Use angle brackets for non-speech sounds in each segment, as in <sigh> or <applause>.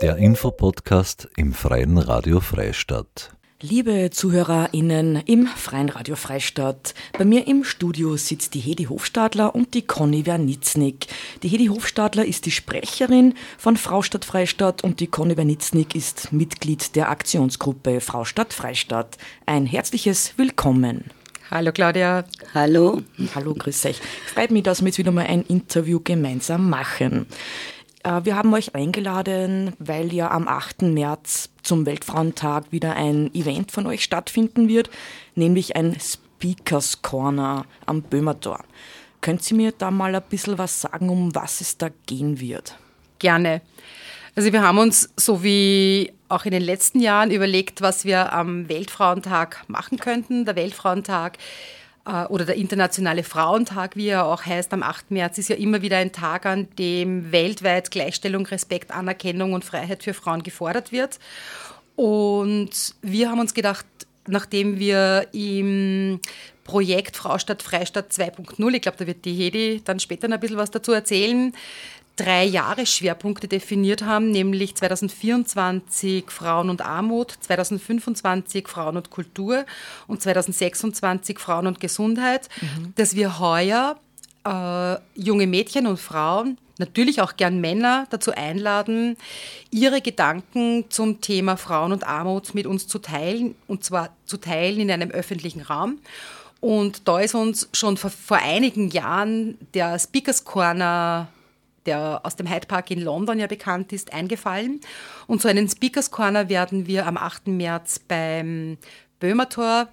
Der Infopodcast im Freien Radio Freistadt. Liebe ZuhörerInnen im Freien Radio Freistadt, bei mir im Studio sitzt die Hedi Hofstadler und die Conny Wernitznik. Die Hedi Hofstadler ist die Sprecherin von Fraustadt Freistadt und die Conny Wernitznik ist Mitglied der Aktionsgruppe Fraustadt Freistadt. Ein herzliches Willkommen. Hallo Claudia. Hallo. Hallo, grüß euch. Freut mich, dass wir jetzt wieder mal ein Interview gemeinsam machen. Äh, wir haben euch eingeladen, weil ja am 8. März zum Weltfrauentag wieder ein Event von euch stattfinden wird, nämlich ein Speakers Corner am Böhmertor. Könnt ihr mir da mal ein bisschen was sagen, um was es da gehen wird? Gerne. Also wir haben uns, so wie auch in den letzten Jahren, überlegt, was wir am Weltfrauentag machen könnten. Der Weltfrauentag oder der Internationale Frauentag, wie er auch heißt, am 8. März, ist ja immer wieder ein Tag, an dem weltweit Gleichstellung, Respekt, Anerkennung und Freiheit für Frauen gefordert wird. Und wir haben uns gedacht, nachdem wir im Projekt Frau statt Freistadt 2.0, ich glaube, da wird die Hedi dann später noch ein bisschen was dazu erzählen, drei Jahresschwerpunkte definiert haben, nämlich 2024 Frauen und Armut, 2025 Frauen und Kultur und 2026 Frauen und Gesundheit, mhm. dass wir heuer äh, junge Mädchen und Frauen, natürlich auch gern Männer dazu einladen, ihre Gedanken zum Thema Frauen und Armut mit uns zu teilen, und zwar zu teilen in einem öffentlichen Raum. Und da ist uns schon vor, vor einigen Jahren der Speakers Corner der aus dem Hyde Park in London ja bekannt ist, eingefallen. Und so einen Speakers Corner werden wir am 8. März beim Böhmertor,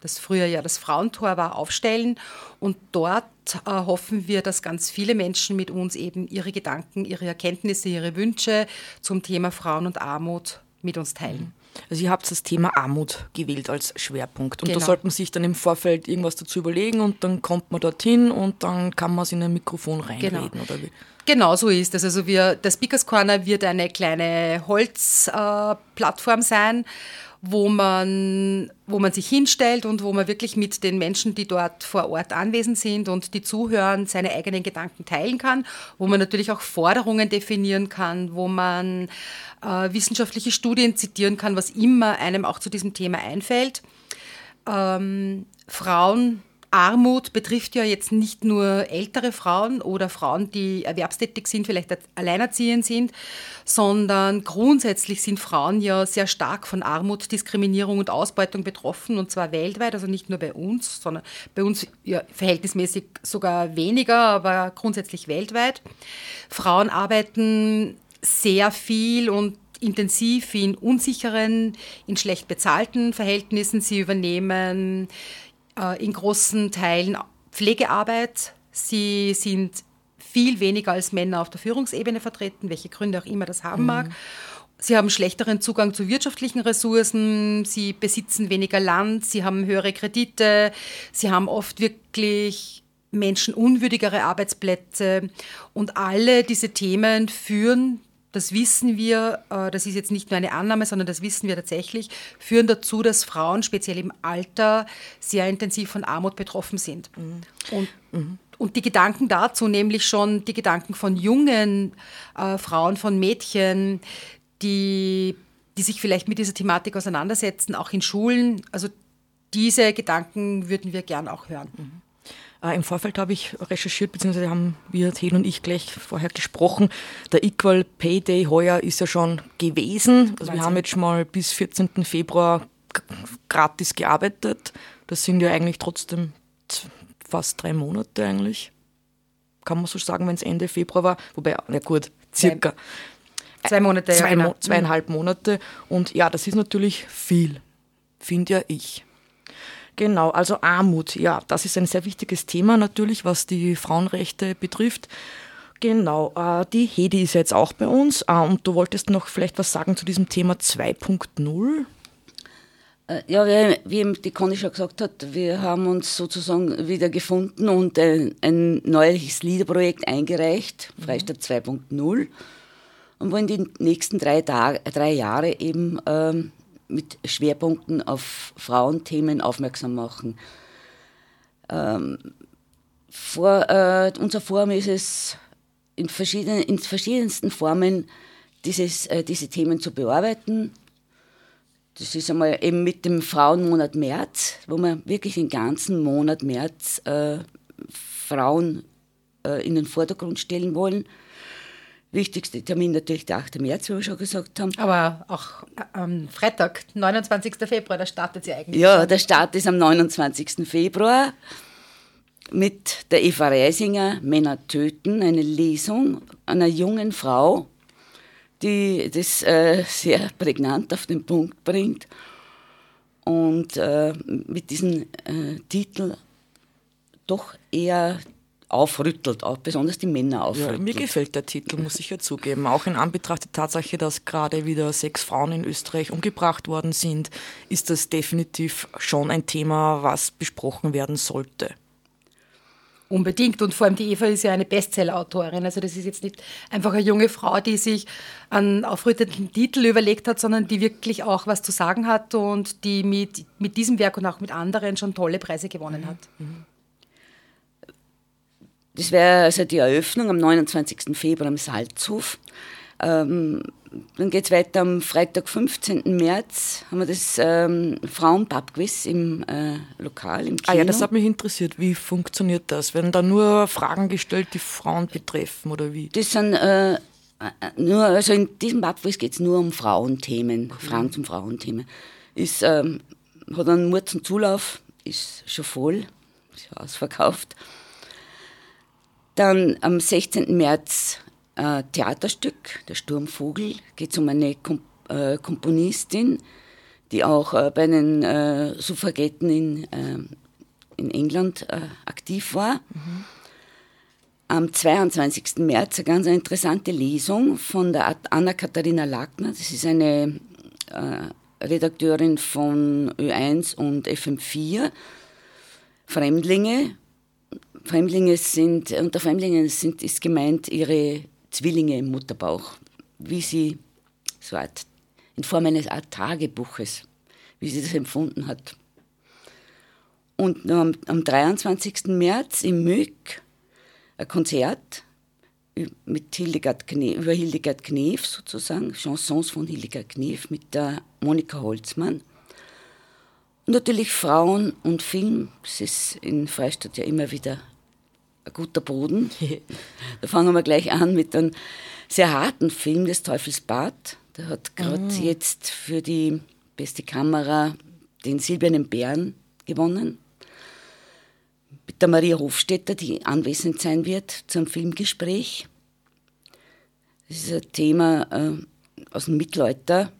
das früher ja das Frauentor war, aufstellen. Und dort äh, hoffen wir, dass ganz viele Menschen mit uns eben ihre Gedanken, ihre Erkenntnisse, ihre Wünsche zum Thema Frauen und Armut mit uns teilen. Also ihr habt das Thema Armut gewählt als Schwerpunkt. Und genau. da sollte man sich dann im Vorfeld irgendwas dazu überlegen und dann kommt man dorthin und dann kann man es in ein Mikrofon reinreden, genau. oder wie? Genau so ist es. Also wir, der Speakers Corner wird eine kleine Holzplattform äh, sein, wo man, wo man sich hinstellt und wo man wirklich mit den Menschen, die dort vor Ort anwesend sind und die zuhören, seine eigenen Gedanken teilen kann, wo man natürlich auch Forderungen definieren kann, wo man äh, wissenschaftliche Studien zitieren kann, was immer einem auch zu diesem Thema einfällt. Ähm, Frauen Armut betrifft ja jetzt nicht nur ältere Frauen oder Frauen, die erwerbstätig sind, vielleicht alleinerziehend sind, sondern grundsätzlich sind Frauen ja sehr stark von Armut, Diskriminierung und Ausbeutung betroffen und zwar weltweit, also nicht nur bei uns, sondern bei uns ja, verhältnismäßig sogar weniger, aber grundsätzlich weltweit. Frauen arbeiten sehr viel und intensiv in unsicheren, in schlecht bezahlten Verhältnissen. Sie übernehmen in großen Teilen Pflegearbeit. Sie sind viel weniger als Männer auf der Führungsebene vertreten, welche Gründe auch immer das haben mhm. mag. Sie haben schlechteren Zugang zu wirtschaftlichen Ressourcen, sie besitzen weniger Land, sie haben höhere Kredite, sie haben oft wirklich menschenunwürdigere Arbeitsplätze und alle diese Themen führen das wissen wir, äh, das ist jetzt nicht nur eine Annahme, sondern das wissen wir tatsächlich, führen dazu, dass Frauen speziell im Alter sehr intensiv von Armut betroffen sind. Mhm. Und, mhm. und die Gedanken dazu, nämlich schon die Gedanken von jungen äh, Frauen, von Mädchen, die, die sich vielleicht mit dieser Thematik auseinandersetzen, auch in Schulen, also diese Gedanken würden wir gern auch hören. Mhm. Äh, Im Vorfeld habe ich recherchiert, beziehungsweise haben wir, Ted und ich, gleich vorher gesprochen. Der Equal Pay Day heuer ist ja schon gewesen. Also wir haben jetzt schon mal bis 14. Februar gratis gearbeitet. Das sind ja eigentlich trotzdem fast drei Monate eigentlich. Kann man so sagen, wenn es Ende Februar war. Wobei, na gut, circa. Zwei Monate, zwei, ja, genau. Zweieinhalb Monate. Und ja, das ist natürlich viel, finde ja ich. Genau, also Armut, ja, das ist ein sehr wichtiges Thema natürlich, was die Frauenrechte betrifft. Genau, äh, die Hedi ist jetzt auch bei uns äh, und du wolltest noch vielleicht was sagen zu diesem Thema 2.0? Äh, ja, wie, wie die Conny schon gesagt hat, wir haben uns sozusagen wieder gefunden und ein, ein neues Liederprojekt eingereicht, mhm. Freistadt 2.0, und wollen die nächsten drei, Tage, drei Jahre eben ähm, mit Schwerpunkten auf Frauenthemen aufmerksam machen. Ähm, vor, äh, unser Forum ist es in, verschiedenen, in verschiedensten Formen dieses, äh, diese Themen zu bearbeiten. Das ist einmal eben mit dem Frauenmonat März, wo wir wirklich den ganzen Monat März äh, Frauen äh, in den Vordergrund stellen wollen. Wichtigster Termin natürlich der 8. März, wie wir schon gesagt haben. Aber auch am Freitag, 29. Februar, da startet sie eigentlich. Ja, der Start ist am 29. Februar mit der Eva Reisinger Männer töten, eine Lesung einer jungen Frau, die das äh, sehr prägnant auf den Punkt bringt und äh, mit diesem äh, Titel doch eher aufrüttelt, auch besonders die Männer aufrüttelt. Ja, mir gefällt der Titel, muss ich ja zugeben. Auch in Anbetracht der Tatsache, dass gerade wieder sechs Frauen in Österreich umgebracht worden sind, ist das definitiv schon ein Thema, was besprochen werden sollte. Unbedingt. Und vor allem die Eva ist ja eine Bestseller-Autorin. Also das ist jetzt nicht einfach eine junge Frau, die sich einen aufrüttenden Titel überlegt hat, sondern die wirklich auch was zu sagen hat und die mit, mit diesem Werk und auch mit anderen schon tolle Preise gewonnen hat. Das wäre also die Eröffnung am 29. Februar im Salzhof. Ähm, dann geht es weiter am Freitag, 15. März, haben wir das ähm, Frauenpubquiz im äh, Lokal, im Kino. Ah ja, das hat mich interessiert. Wie funktioniert das? Werden da nur Fragen gestellt, die Frauen betreffen oder wie? Das sind äh, äh nur, also in diesem Pubquiz geht es nur um Frauenthemen, Fragen zum Frauenthemen. Ist, ähm, hat einen Murzen Zulauf, ist schon voll, ist ausverkauft. Dann am 16. März äh, Theaterstück, Der Sturmvogel, geht es um eine Kom äh, Komponistin, die auch äh, bei den äh, Suffragetten in, äh, in England äh, aktiv war. Mhm. Am 22. März eine ganz interessante Lesung von der Anna-Katharina Lackner. Das ist eine Redakteurin von Ö1 und FM4. Fremdlinge. Fremdlinge sind, unter Fremdlingen sind, ist gemeint ihre Zwillinge im Mutterbauch, wie sie so Art, in Form eines Art Tagebuches, wie sie das empfunden hat. Und am, am 23. März im Mück ein Konzert mit Hildegard Knef, über Hildegard Knef sozusagen, Chansons von Hildegard Knef mit der Monika Holzmann. Und natürlich Frauen und Film, das ist in Freistadt ja immer wieder ein guter Boden. <laughs> da fangen wir gleich an mit einem sehr harten Film des Teufels Bad. Der hat gerade oh. jetzt für die beste Kamera den Silbernen Bären gewonnen. Mit der Maria Hofstetter, die anwesend sein wird zum Filmgespräch. Das ist ein Thema äh, aus dem Mittelalter,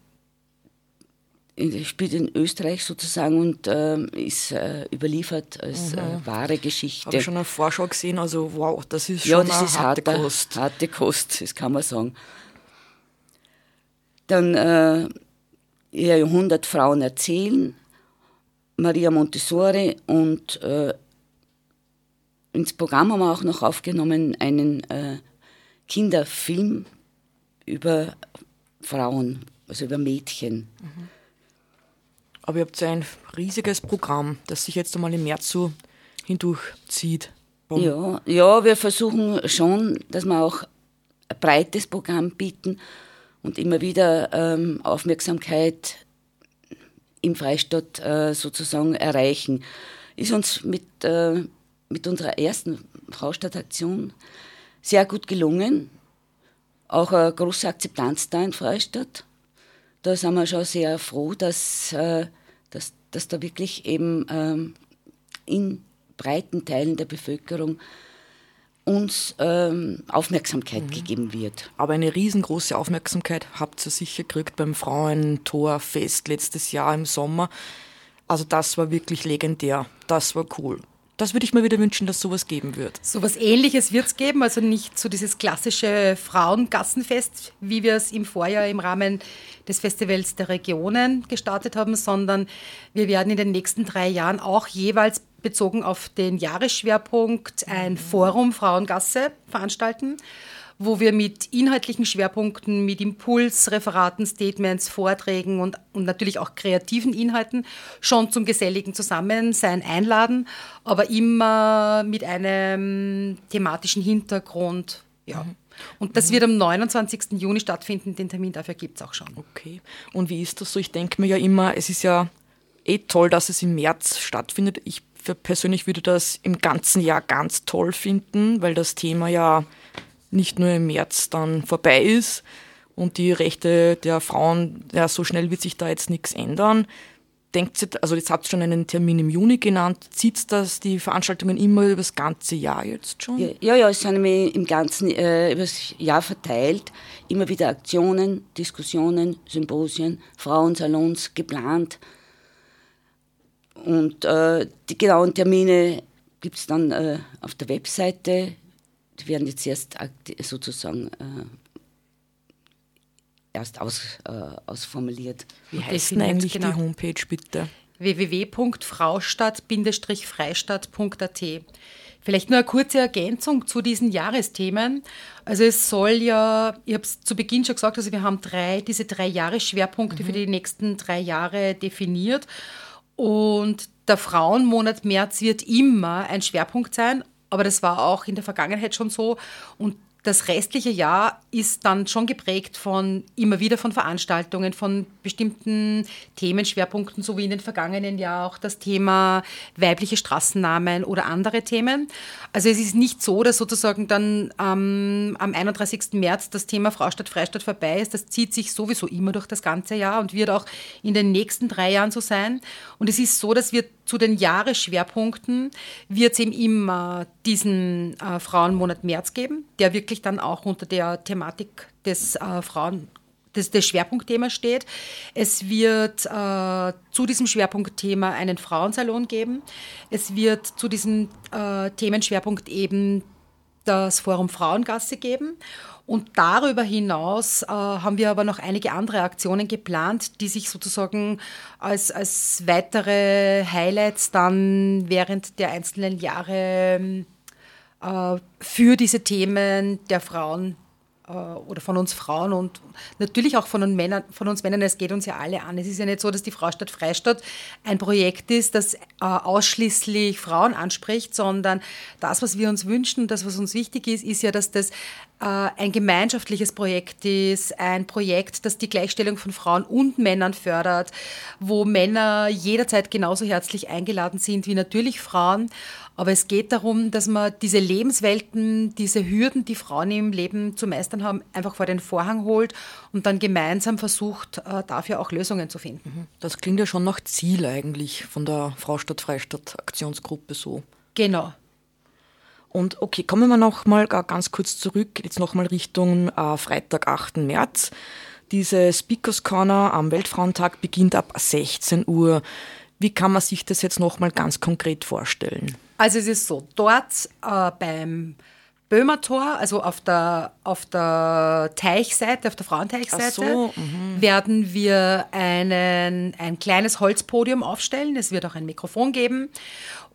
spielt in Österreich sozusagen und äh, ist äh, überliefert als äh, mhm. wahre Geschichte. Habe schon eine Vorschau gesehen, also wow, das ist schon ja, das eine ist harte harte Kost. Harte Kost, das kann man sagen. Dann äh, ihr Jahrhundert Frauen erzählen, Maria Montessori und äh, ins Programm haben wir auch noch aufgenommen einen äh, Kinderfilm über Frauen, also über Mädchen. Mhm. Aber ihr habt ja ein riesiges Programm, das sich jetzt einmal im März so hindurchzieht. Ja, ja, wir versuchen schon, dass wir auch ein breites Programm bieten und immer wieder ähm, Aufmerksamkeit im Freistaat äh, sozusagen erreichen. Ist uns mit, äh, mit unserer ersten Fraustadtaktion sehr gut gelungen. Auch eine große Akzeptanz da in Freistadt. Da sind wir schon sehr froh, dass äh, dass, dass da wirklich eben ähm, in breiten Teilen der Bevölkerung uns ähm, Aufmerksamkeit mhm. gegeben wird. Aber eine riesengroße Aufmerksamkeit habt ihr sicher gekriegt beim Frauentorfest letztes Jahr im Sommer. Also das war wirklich legendär. Das war cool. Das würde ich mir wieder wünschen, dass sowas geben wird. Sowas ähnliches wird es geben, also nicht so dieses klassische Frauengassenfest, wie wir es im Vorjahr im Rahmen des Festivals der Regionen gestartet haben, sondern wir werden in den nächsten drei Jahren auch jeweils bezogen auf den Jahresschwerpunkt ein Forum Frauengasse veranstalten wo wir mit inhaltlichen Schwerpunkten, mit Impuls, Referaten, Statements, Vorträgen und, und natürlich auch kreativen Inhalten schon zum geselligen Zusammensein einladen, aber immer mit einem thematischen Hintergrund. Ja. Mhm. Und das wird am 29. Juni stattfinden. Den Termin dafür gibt es auch schon. Okay. Und wie ist das so? Ich denke mir ja immer, es ist ja eh toll, dass es im März stattfindet. Ich persönlich würde das im ganzen Jahr ganz toll finden, weil das Thema ja nicht nur im März dann vorbei ist und die Rechte der Frauen, ja, so schnell wird sich da jetzt nichts ändern. Denkt ihr, also jetzt habt ihr schon einen Termin im Juni genannt, zieht das die Veranstaltungen immer über das ganze Jahr jetzt schon? Ja, ja, es sind im ganzen äh, über das Jahr verteilt, immer wieder Aktionen, Diskussionen, Symposien, Frauensalons geplant. Und äh, die genauen Termine gibt es dann äh, auf der Webseite. Die werden jetzt erst sozusagen äh, erst aus, äh, ausformuliert. Wie heißt denn eigentlich genau. die Homepage bitte? www.fraustadt-freistadt.at Vielleicht nur eine kurze Ergänzung zu diesen Jahresthemen. Also es soll ja, ich habe es zu Beginn schon gesagt, also wir haben drei, diese drei Jahresschwerpunkte mhm. für die nächsten drei Jahre definiert. Und der Frauenmonat März wird immer ein Schwerpunkt sein, aber das war auch in der Vergangenheit schon so. Und das restliche Jahr ist dann schon geprägt von immer wieder von Veranstaltungen, von bestimmten Themenschwerpunkten, so wie in den vergangenen Jahren auch das Thema weibliche Straßennamen oder andere Themen. Also es ist nicht so, dass sozusagen dann ähm, am 31. März das Thema Fraustadt Freistadt vorbei ist. Das zieht sich sowieso immer durch das ganze Jahr und wird auch in den nächsten drei Jahren so sein. Und es ist so, dass wir zu den Jahresschwerpunkten wird es eben immer diesen äh, Frauenmonat März geben, der wirklich dann auch unter der Thematik des äh, Frauen des, des Schwerpunktthemas steht. Es wird äh, zu diesem Schwerpunktthema einen Frauensalon geben. Es wird zu diesem äh, Themenschwerpunkt eben das Forum Frauengasse geben. Und darüber hinaus äh, haben wir aber noch einige andere Aktionen geplant, die sich sozusagen als, als weitere Highlights dann während der einzelnen Jahre äh, für diese Themen der Frauen oder von uns Frauen und natürlich auch von uns, Männern, von uns Männern, es geht uns ja alle an. Es ist ja nicht so, dass die Fraustadt Freistadt ein Projekt ist, das äh, ausschließlich Frauen anspricht, sondern das, was wir uns wünschen, das, was uns wichtig ist, ist ja, dass das äh, ein gemeinschaftliches Projekt ist, ein Projekt, das die Gleichstellung von Frauen und Männern fördert, wo Männer jederzeit genauso herzlich eingeladen sind wie natürlich Frauen. Aber es geht darum, dass man diese Lebenswelten, diese Hürden, die Frauen im Leben zu meistern haben, einfach vor den Vorhang holt und dann gemeinsam versucht, äh, dafür auch Lösungen zu finden. Mhm. Das klingt ja schon nach Ziel eigentlich von der Fraustadt Freistadt Aktionsgruppe so. Genau. Und okay, kommen wir noch mal ganz kurz zurück, jetzt noch mal Richtung äh, Freitag, 8. März. Diese Speakers Corner am Weltfrauentag beginnt ab 16 Uhr. Wie kann man sich das jetzt noch mal ganz konkret vorstellen? Also es ist so, dort äh, beim Böhmertor, also auf der, auf der Teichseite, auf der Frauenteichseite, so, mhm. werden wir einen, ein kleines Holzpodium aufstellen. Es wird auch ein Mikrofon geben.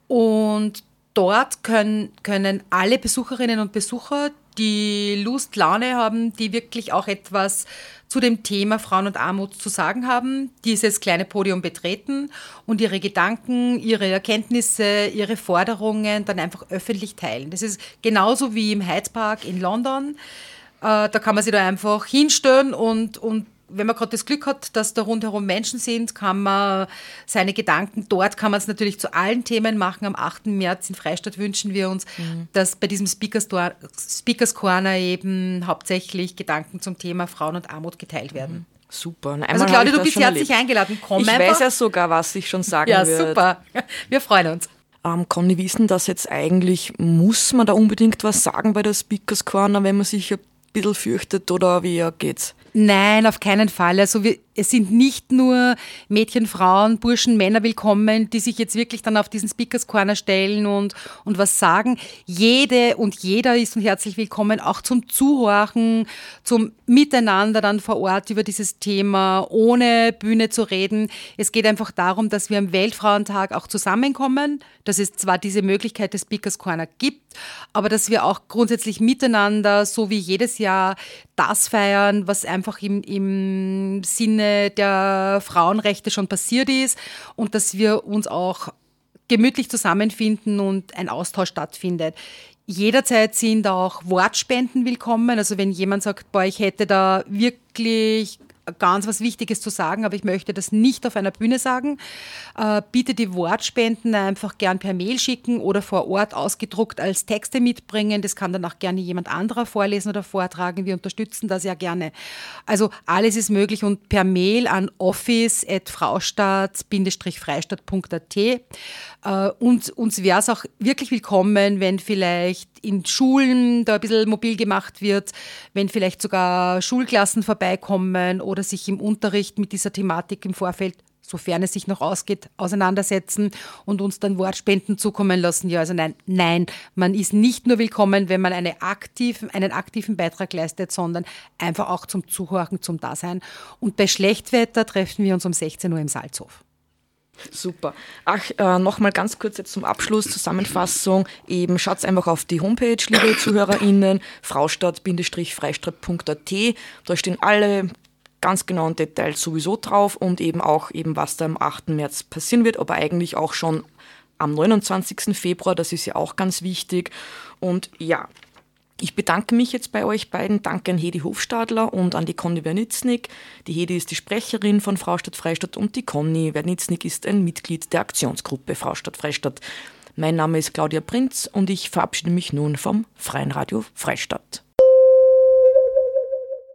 Und dort können, können alle Besucherinnen und Besucher, die Lust, Laune haben, die wirklich auch etwas zu dem Thema Frauen und Armut zu sagen haben, dieses kleine Podium betreten und ihre Gedanken, ihre Erkenntnisse, ihre Forderungen dann einfach öffentlich teilen. Das ist genauso wie im Hyde Park in London. Äh, da kann man sich da einfach hinstellen und, und wenn man gerade das Glück hat, dass da rundherum Menschen sind, kann man seine Gedanken, dort kann man es natürlich zu allen Themen machen. Am 8. März in Freistadt wünschen wir uns, mhm. dass bei diesem Speakers, Speakers Corner eben hauptsächlich Gedanken zum Thema Frauen und Armut geteilt werden. Mhm. Super. also Claudia, du bist herzlich eingeladen. Komm ich einfach. weiß ja sogar, was ich schon sagen ja, würde. Ja, super. Wir freuen uns. Ähm, Conny, denn das jetzt eigentlich? Muss man da unbedingt was sagen bei der Speakers Corner, wenn man sich ein bisschen fürchtet oder wie geht's? Nein, auf keinen Fall. Also wir, es sind nicht nur Mädchen, Frauen, Burschen, Männer willkommen, die sich jetzt wirklich dann auf diesen Speakers Corner stellen und, und was sagen. Jede und jeder ist herzlich willkommen, auch zum Zuhören, zum Miteinander dann vor Ort über dieses Thema, ohne Bühne zu reden. Es geht einfach darum, dass wir am Weltfrauentag auch zusammenkommen, dass es zwar diese Möglichkeit des Speakers Corner gibt, aber dass wir auch grundsätzlich miteinander, so wie jedes Jahr, das feiern, was einfach im, im Sinne der Frauenrechte schon passiert ist und dass wir uns auch gemütlich zusammenfinden und ein Austausch stattfindet. Jederzeit sind auch Wortspenden willkommen. Also wenn jemand sagt, boah, ich hätte da wirklich ganz was Wichtiges zu sagen, aber ich möchte das nicht auf einer Bühne sagen. Äh, bitte die Wortspenden einfach gern per Mail schicken oder vor Ort ausgedruckt als Texte mitbringen. Das kann dann auch gerne jemand anderer vorlesen oder vortragen. Wir unterstützen das ja gerne. Also alles ist möglich und per Mail an office.fraustadt-freistadt.at. Äh, und uns wäre es auch wirklich willkommen, wenn vielleicht in Schulen da ein bisschen mobil gemacht wird, wenn vielleicht sogar Schulklassen vorbeikommen oder sich im Unterricht mit dieser Thematik im Vorfeld sofern es sich noch ausgeht, auseinandersetzen und uns dann Wortspenden zukommen lassen. Ja, also nein, nein, man ist nicht nur willkommen, wenn man eine aktiven, einen aktiven Beitrag leistet, sondern einfach auch zum Zuhören, zum Dasein. Und bei Schlechtwetter treffen wir uns um 16 Uhr im Salzhof. Super. Ach, äh, nochmal ganz kurz jetzt zum Abschluss, Zusammenfassung. Eben schaut einfach auf die Homepage, liebe <coughs> ZuhörerInnen, fraustadt-freistadt.at. Da stehen alle ganz genauen Details sowieso drauf und eben auch eben, was da am 8. März passieren wird, aber eigentlich auch schon am 29. Februar, das ist ja auch ganz wichtig. Und ja, ich bedanke mich jetzt bei euch beiden. Danke an Hedi Hofstadler und an die Conny Wernitznik. Die Hedi ist die Sprecherin von Fraustadt Freistadt und die Conny Wernitznik ist ein Mitglied der Aktionsgruppe Fraustadt Freistadt. Mein Name ist Claudia Prinz und ich verabschiede mich nun vom Freien Radio Freistadt.